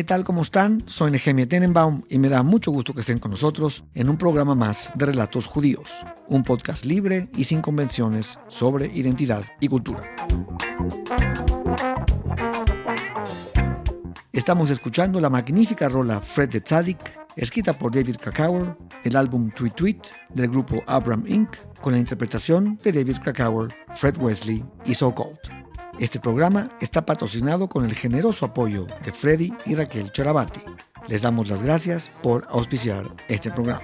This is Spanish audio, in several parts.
¿Qué tal? ¿Cómo están? Soy Nehemia Tenenbaum y me da mucho gusto que estén con nosotros en un programa más de Relatos Judíos, un podcast libre y sin convenciones sobre identidad y cultura. Estamos escuchando la magnífica rola Fred the Tzadik, escrita por David Krakauer, del álbum Tweet Tweet del grupo Abram Inc., con la interpretación de David Krakauer, Fred Wesley y So Cold. Este programa está patrocinado con el generoso apoyo de Freddy y Raquel Chorabati. Les damos las gracias por auspiciar este programa.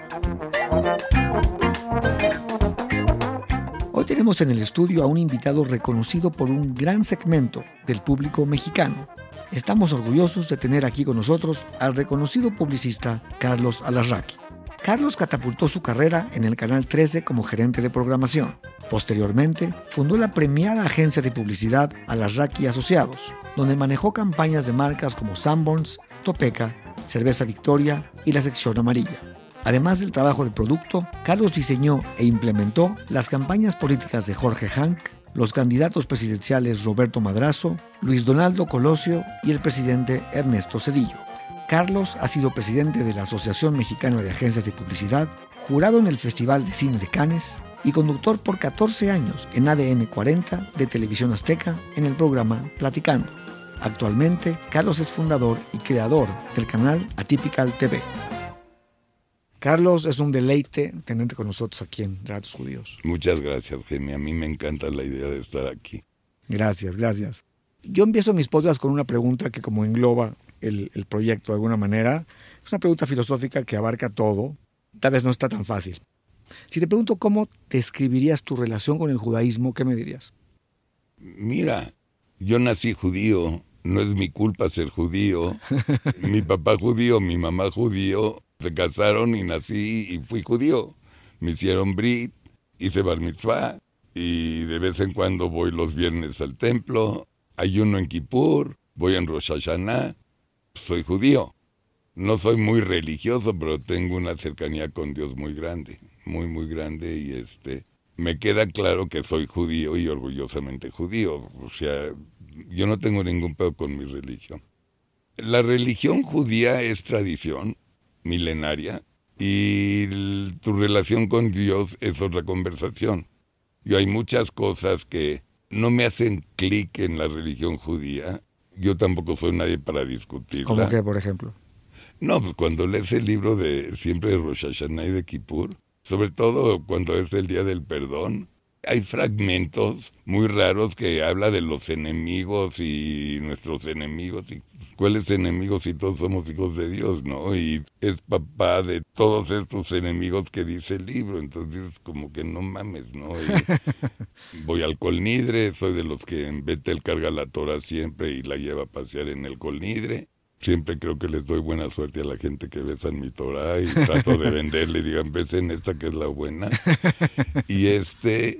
Hoy tenemos en el estudio a un invitado reconocido por un gran segmento del público mexicano. Estamos orgullosos de tener aquí con nosotros al reconocido publicista Carlos Alarraqui. Carlos catapultó su carrera en el Canal 13 como gerente de programación. Posteriormente, fundó la premiada agencia de publicidad Alarraqui Asociados, donde manejó campañas de marcas como Sanborns, Topeka, Cerveza Victoria y la sección amarilla. Además del trabajo de producto, Carlos diseñó e implementó las campañas políticas de Jorge Hank, los candidatos presidenciales Roberto Madrazo, Luis Donaldo Colosio y el presidente Ernesto Cedillo. Carlos ha sido presidente de la Asociación Mexicana de Agencias de Publicidad, jurado en el Festival de Cine de Cannes y conductor por 14 años en ADN 40 de Televisión Azteca en el programa Platicando. Actualmente, Carlos es fundador y creador del canal Atypical TV. Carlos, es un deleite tenerte con nosotros aquí en Ratos Judíos. Muchas gracias, Gemi. A mí me encanta la idea de estar aquí. Gracias, gracias. Yo empiezo mis podcasts con una pregunta que como engloba el, el, proyecto de alguna manera. Es una pregunta filosófica que abarca todo. Tal vez no está tan fácil. Si te pregunto cómo describirías tu relación con el judaísmo, ¿qué me dirías? Mira, yo nací judío, no es mi culpa ser judío. mi papá judío, mi mamá judío, se casaron y nací y fui judío. Me hicieron brit, hice bar mitzvah y de vez en cuando voy los viernes al templo, ayuno en Kippur, voy en Rosh Hashanah, soy judío. No soy muy religioso, pero tengo una cercanía con Dios muy grande, muy, muy grande y este, me queda claro que soy judío y orgullosamente judío. O sea, yo no tengo ningún pedo con mi religión. La religión judía es tradición milenaria y tu relación con Dios es otra conversación. Yo hay muchas cosas que no me hacen clic en la religión judía yo tampoco soy nadie para discutirla. ¿Cómo que, por ejemplo? No, pues cuando lees el libro de siempre de Rosh Hashanah y de Kippur, sobre todo cuando es el Día del Perdón, hay fragmentos muy raros que habla de los enemigos y nuestros enemigos y cuáles enemigos si todos somos hijos de Dios, ¿no? Y es papá de todos estos enemigos que dice el libro, entonces como que no mames, ¿no? voy al colnidre, soy de los que en Betel carga la tora siempre y la lleva a pasear en el colnidre. Siempre creo que les doy buena suerte a la gente que besa en mi Torah y trato de venderle, digan, besen esta que es la buena. Y este,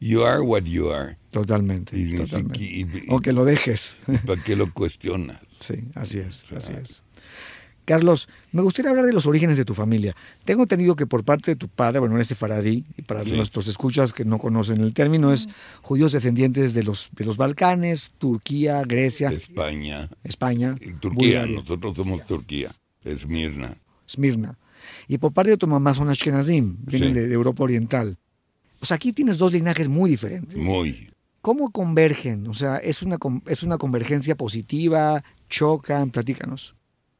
you are what you are. Totalmente. Y, totalmente. o que lo dejes. ¿Para qué lo cuestionas? Sí, así es, así es. Carlos, me gustaría hablar de los orígenes de tu familia. Tengo entendido que por parte de tu padre, bueno, ese faradí, y para nuestros escuchas que no conocen el término, es judíos descendientes de los, de los Balcanes, Turquía, Grecia. España. España. Turquía, nosotros somos Turquía, Esmirna. Esmirna. Y por parte de tu mamá son Ashkenazim, vienen de, de, Europa Oriental. O sea, aquí tienes dos linajes muy diferentes. Muy. ¿Cómo convergen? O sea, ¿es una, es una convergencia positiva? ¿Chocan? Platícanos.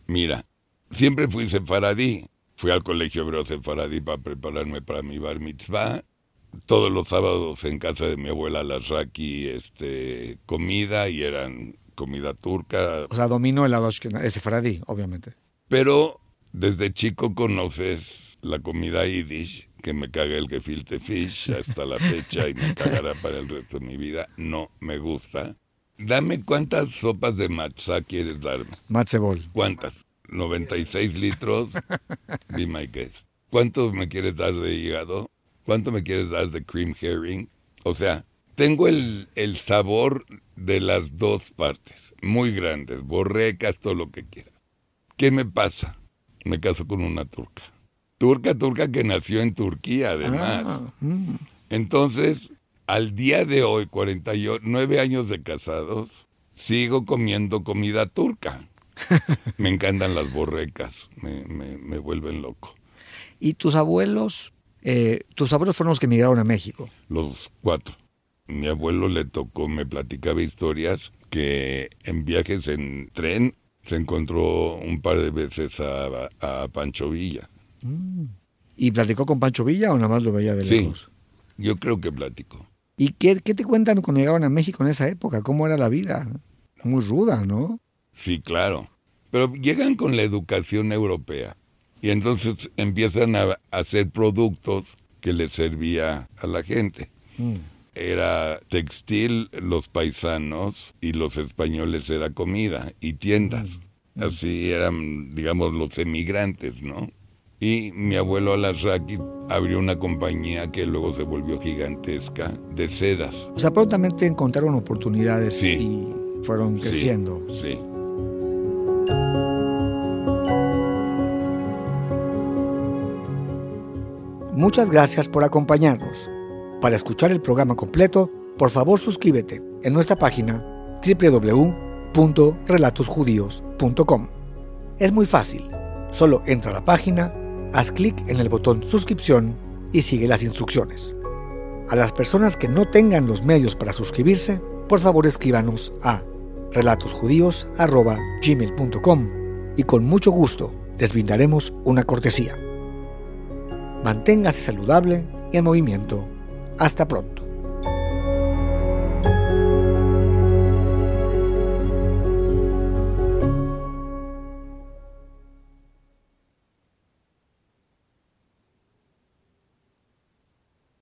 Mira, siempre fui sefaradí. Fui al colegio hebreo sefaradí para prepararme para mi bar mitzvah. Todos los sábados en casa de mi abuela Lasraki, este, comida y eran comida turca. O sea, domino el lado sefaradí, obviamente. Pero desde chico conoces la comida yiddish que me caga el gefilte fish hasta la fecha y me cagará para el resto de mi vida. No me gusta. Dame cuántas sopas de matzah quieres darme. Matzebol. ¿Cuántas? 96 litros. Be my guest. ¿Cuánto me quieres dar de hígado? ¿Cuánto me quieres dar de cream herring? O sea, tengo el, el sabor de las dos partes, muy grandes, borrecas, todo lo que quieras. ¿Qué me pasa? Me caso con una turca turca, turca que nació en Turquía además. Ah, mm. Entonces, al día de hoy, 49 años de casados, sigo comiendo comida turca. me encantan las borrecas, me, me, vuelven loco. ¿Y tus abuelos? Eh, tus abuelos fueron los que emigraron a México. Los cuatro. Mi abuelo le tocó, me platicaba historias que en viajes en tren se encontró un par de veces a, Pancho Villa. Mm. ¿Y platicó con Pancho Villa o nada más lo veía de lejos? Sí, yo creo que platicó. ¿Y qué, qué te cuentan cuando llegaban a México en esa época? ¿Cómo era la vida? Muy ruda, ¿no? Sí, claro. Pero llegan con la educación europea y entonces empiezan a hacer productos que les servía a la gente. Mm. Era textil los paisanos y los españoles era comida y tiendas. Mm. Así eran, digamos, los emigrantes, ¿no? Y mi abuelo Alasraqui abrió una compañía que luego se volvió gigantesca de sedas. O sea, prontamente encontraron oportunidades y fueron creciendo. Sí. Muchas gracias por acompañarnos. Para escuchar el programa completo, por favor suscríbete en nuestra página www.relatosjudíos.com. Es muy fácil. Solo entra a la página haz clic en el botón suscripción y sigue las instrucciones. A las personas que no tengan los medios para suscribirse, por favor escríbanos a relatosjudíos.gmail.com y con mucho gusto les brindaremos una cortesía. Manténgase saludable y en movimiento. Hasta pronto.